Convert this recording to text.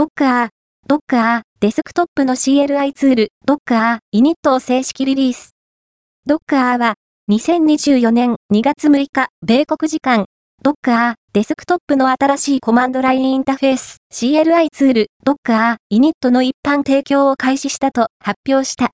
ドッカー、ドッ、カー、デスクトップの CLI ツール、ドッカー、イニットを正式リリース。ドッカーは、2024年2月6日、米国時間、ドッカー、デスクトップの新しいコマンドラインインターフェース、CLI ツール、ドッカー、イニットの一般提供を開始したと発表した。